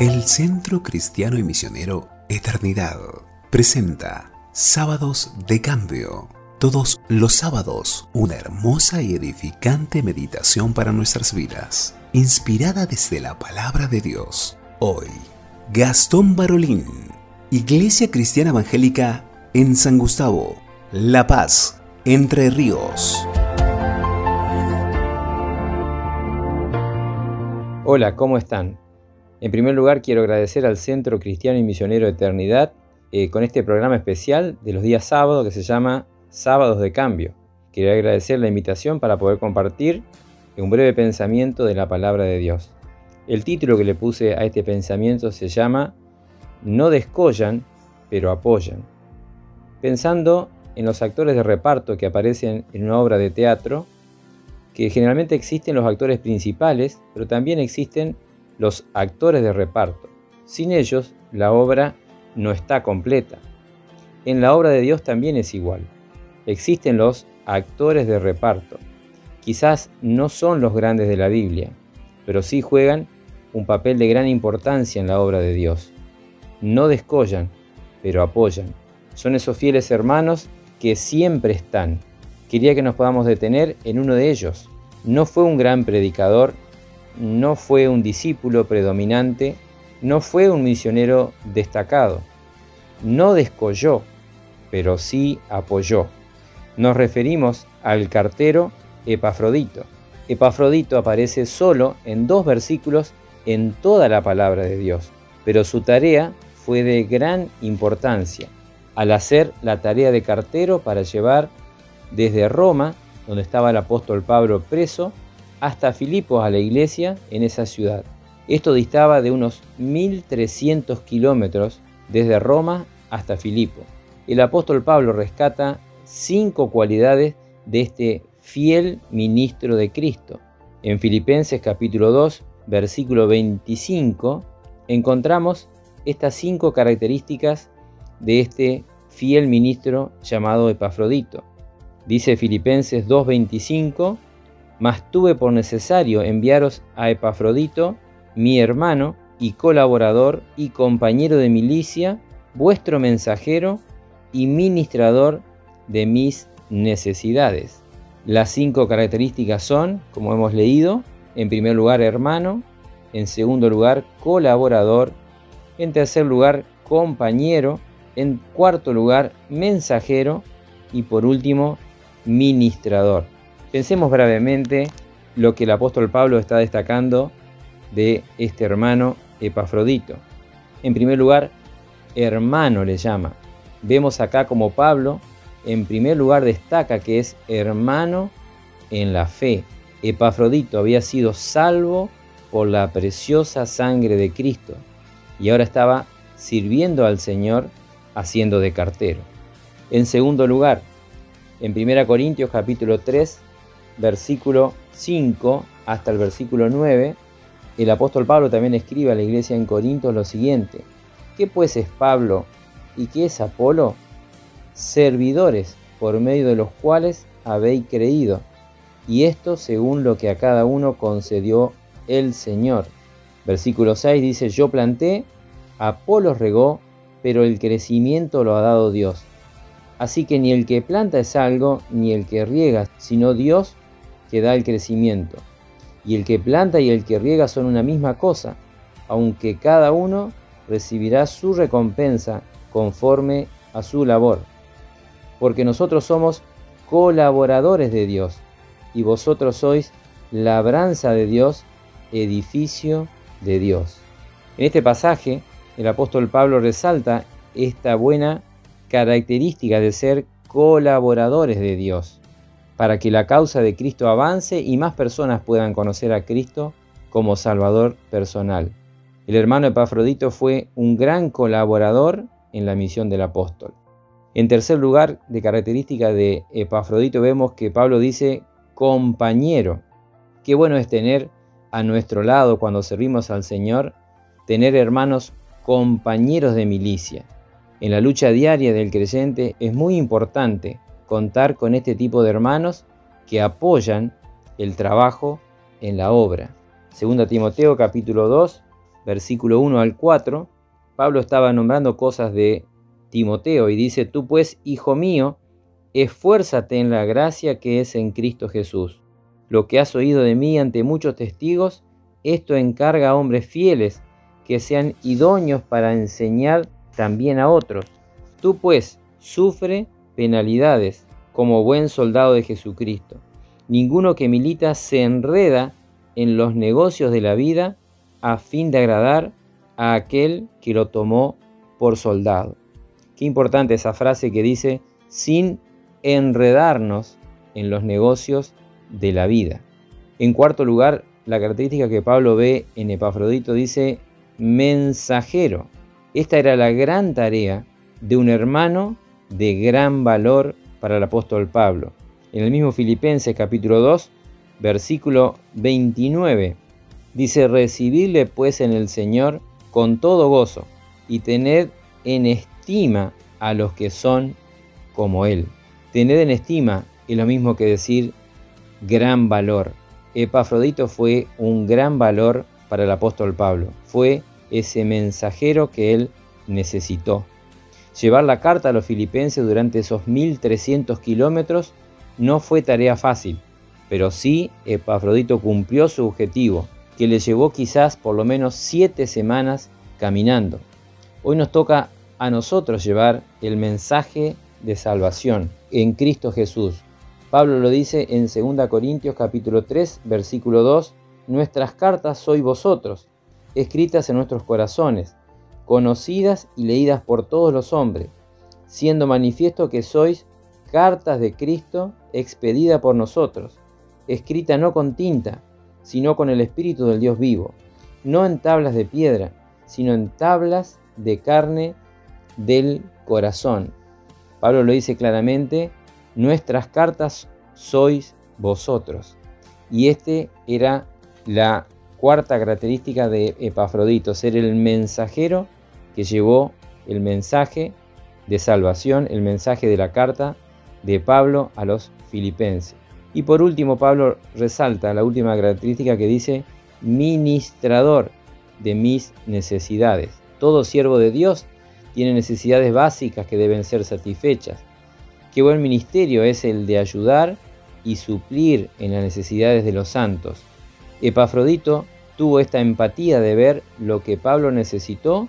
El Centro Cristiano y Misionero Eternidad presenta Sábados de Cambio. Todos los sábados, una hermosa y edificante meditación para nuestras vidas, inspirada desde la palabra de Dios. Hoy, Gastón Barolín, Iglesia Cristiana Evangélica en San Gustavo, La Paz, Entre Ríos. Hola, ¿cómo están? En primer lugar, quiero agradecer al Centro Cristiano y Misionero Eternidad eh, con este programa especial de los días sábados que se llama Sábados de Cambio. Quiero agradecer la invitación para poder compartir un breve pensamiento de la palabra de Dios. El título que le puse a este pensamiento se llama No descollan, pero apoyan. Pensando en los actores de reparto que aparecen en una obra de teatro, que generalmente existen los actores principales, pero también existen los actores de reparto. Sin ellos, la obra no está completa. En la obra de Dios también es igual. Existen los actores de reparto. Quizás no son los grandes de la Biblia, pero sí juegan un papel de gran importancia en la obra de Dios. No descollan, pero apoyan. Son esos fieles hermanos que siempre están, quería que nos podamos detener en uno de ellos. No fue un gran predicador, no fue un discípulo predominante, no fue un misionero destacado. No descolló, pero sí apoyó. Nos referimos al cartero Epafrodito. Epafrodito aparece solo en dos versículos en toda la palabra de Dios, pero su tarea fue de gran importancia al hacer la tarea de cartero para llevar desde Roma, donde estaba el apóstol Pablo preso, hasta Filipos a la iglesia en esa ciudad. Esto distaba de unos 1300 kilómetros desde Roma hasta Filipo. El apóstol Pablo rescata cinco cualidades de este fiel ministro de Cristo. En Filipenses capítulo 2, versículo 25, encontramos estas cinco características de este fiel ministro llamado Epafrodito. Dice Filipenses 2.25, mas tuve por necesario enviaros a Epafrodito, mi hermano y colaborador y compañero de milicia, vuestro mensajero y ministrador de mis necesidades. Las cinco características son, como hemos leído, en primer lugar hermano, en segundo lugar colaborador, en tercer lugar compañero, en cuarto lugar mensajero y por último ministrador. Pensemos brevemente lo que el apóstol Pablo está destacando de este hermano Epafrodito. En primer lugar, hermano le llama. Vemos acá como Pablo en primer lugar destaca que es hermano en la fe. Epafrodito había sido salvo por la preciosa sangre de Cristo y ahora estaba sirviendo al Señor haciendo de cartero. En segundo lugar, en 1 Corintios capítulo 3, versículo 5 hasta el versículo 9, el apóstol Pablo también escribe a la iglesia en Corinto lo siguiente, ¿qué pues es Pablo y qué es Apolo? Servidores por medio de los cuales habéis creído, y esto según lo que a cada uno concedió el Señor. Versículo 6 dice, yo planté, Apolo regó, pero el crecimiento lo ha dado Dios. Así que ni el que planta es algo, ni el que riega, sino Dios que da el crecimiento. Y el que planta y el que riega son una misma cosa, aunque cada uno recibirá su recompensa conforme a su labor. Porque nosotros somos colaboradores de Dios, y vosotros sois labranza de Dios, edificio de Dios. En este pasaje, el apóstol Pablo resalta esta buena característica de ser colaboradores de Dios, para que la causa de Cristo avance y más personas puedan conocer a Cristo como Salvador personal. El hermano Epafrodito fue un gran colaborador en la misión del apóstol. En tercer lugar, de característica de Epafrodito, vemos que Pablo dice compañero. Qué bueno es tener a nuestro lado cuando servimos al Señor, tener hermanos compañeros de milicia. En la lucha diaria del creyente es muy importante contar con este tipo de hermanos que apoyan el trabajo en la obra. Segunda Timoteo capítulo 2, versículo 1 al 4, Pablo estaba nombrando cosas de Timoteo y dice, tú pues, hijo mío, esfuérzate en la gracia que es en Cristo Jesús. Lo que has oído de mí ante muchos testigos, esto encarga a hombres fieles que sean idóneos para enseñar también a otros. Tú pues, sufre penalidades como buen soldado de Jesucristo. Ninguno que milita se enreda en los negocios de la vida a fin de agradar a aquel que lo tomó por soldado. Qué importante esa frase que dice, sin enredarnos en los negocios de la vida. En cuarto lugar, la característica que Pablo ve en Epafrodito dice mensajero. Esta era la gran tarea de un hermano de gran valor para el apóstol Pablo. En el mismo Filipenses capítulo 2, versículo 29, dice, recibidle pues en el Señor con todo gozo y tened en estima a los que son como Él. Tened en estima es lo mismo que decir gran valor. Epafrodito fue un gran valor para el apóstol Pablo. Fue ese mensajero que él necesitó. Llevar la carta a los filipenses durante esos 1300 kilómetros no fue tarea fácil, pero sí Epafrodito cumplió su objetivo, que le llevó quizás por lo menos siete semanas caminando. Hoy nos toca a nosotros llevar el mensaje de salvación en Cristo Jesús. Pablo lo dice en 2 Corintios capítulo 3, versículo 2, nuestras cartas sois vosotros, escritas en nuestros corazones, conocidas y leídas por todos los hombres, siendo manifiesto que sois cartas de Cristo expedida por nosotros, escrita no con tinta, sino con el Espíritu del Dios vivo, no en tablas de piedra, sino en tablas de carne del corazón. Pablo lo dice claramente, nuestras cartas sois vosotros. Y este era la cuarta característica de Epafrodito, ser el mensajero que llevó el mensaje de salvación, el mensaje de la carta de Pablo a los filipenses. Y por último, Pablo resalta la última característica que dice, ministrador de mis necesidades. Todo siervo de Dios tiene necesidades básicas que deben ser satisfechas. Qué buen ministerio es el de ayudar y suplir en las necesidades de los santos. Epafrodito tuvo esta empatía de ver lo que Pablo necesitó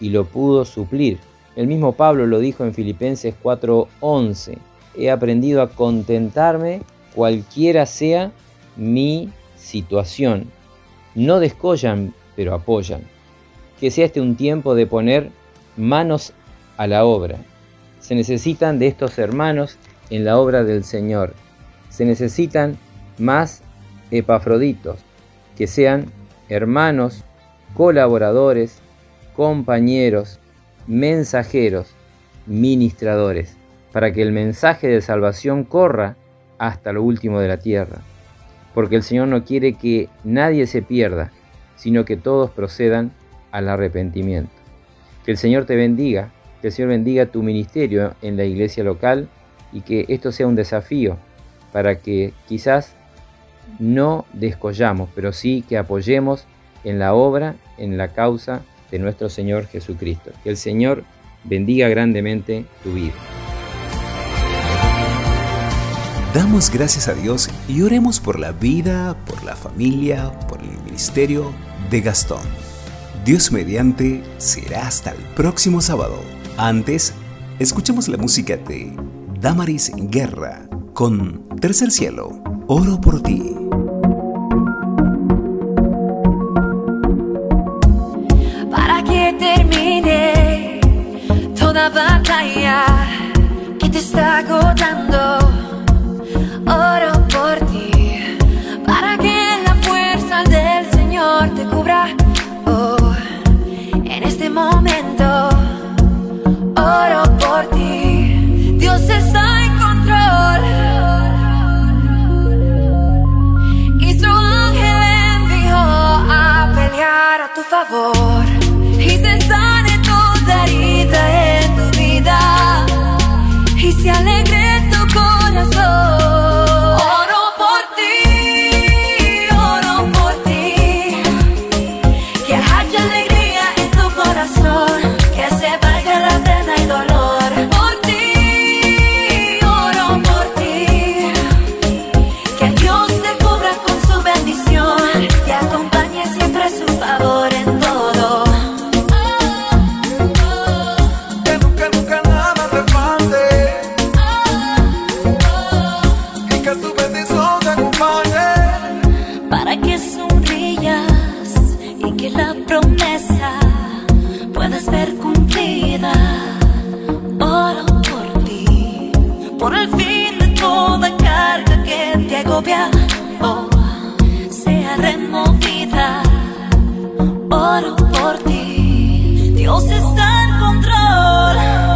y lo pudo suplir. El mismo Pablo lo dijo en Filipenses 4:11. He aprendido a contentarme cualquiera sea mi situación. No descollan, pero apoyan. Que sea este un tiempo de poner manos a la obra. Se necesitan de estos hermanos en la obra del Señor. Se necesitan más epafroditos, que sean hermanos, colaboradores, compañeros, mensajeros, ministradores, para que el mensaje de salvación corra hasta lo último de la tierra. Porque el Señor no quiere que nadie se pierda, sino que todos procedan al arrepentimiento. Que el Señor te bendiga, que el Señor bendiga tu ministerio en la iglesia local y que esto sea un desafío para que quizás no descollamos, pero sí que apoyemos en la obra, en la causa de nuestro Señor Jesucristo. Que el Señor bendiga grandemente tu vida. Damos gracias a Dios y oremos por la vida, por la familia, por el ministerio de Gastón. Dios mediante será hasta el próximo sábado. Antes, escuchemos la música de Damaris Guerra con Tercer Cielo, Oro por ti. Que agobia oh, sea removida. Oro por ti, Dios está en control.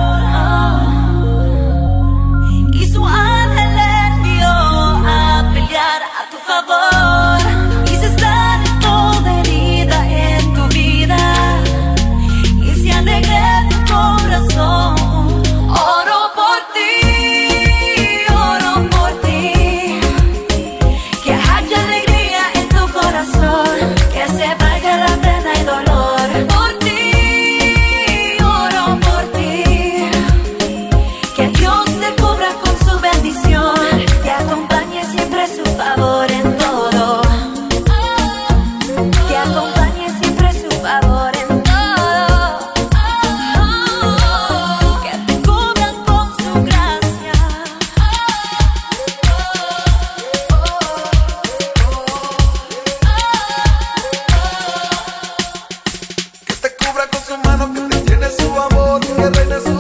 su amor, que reine su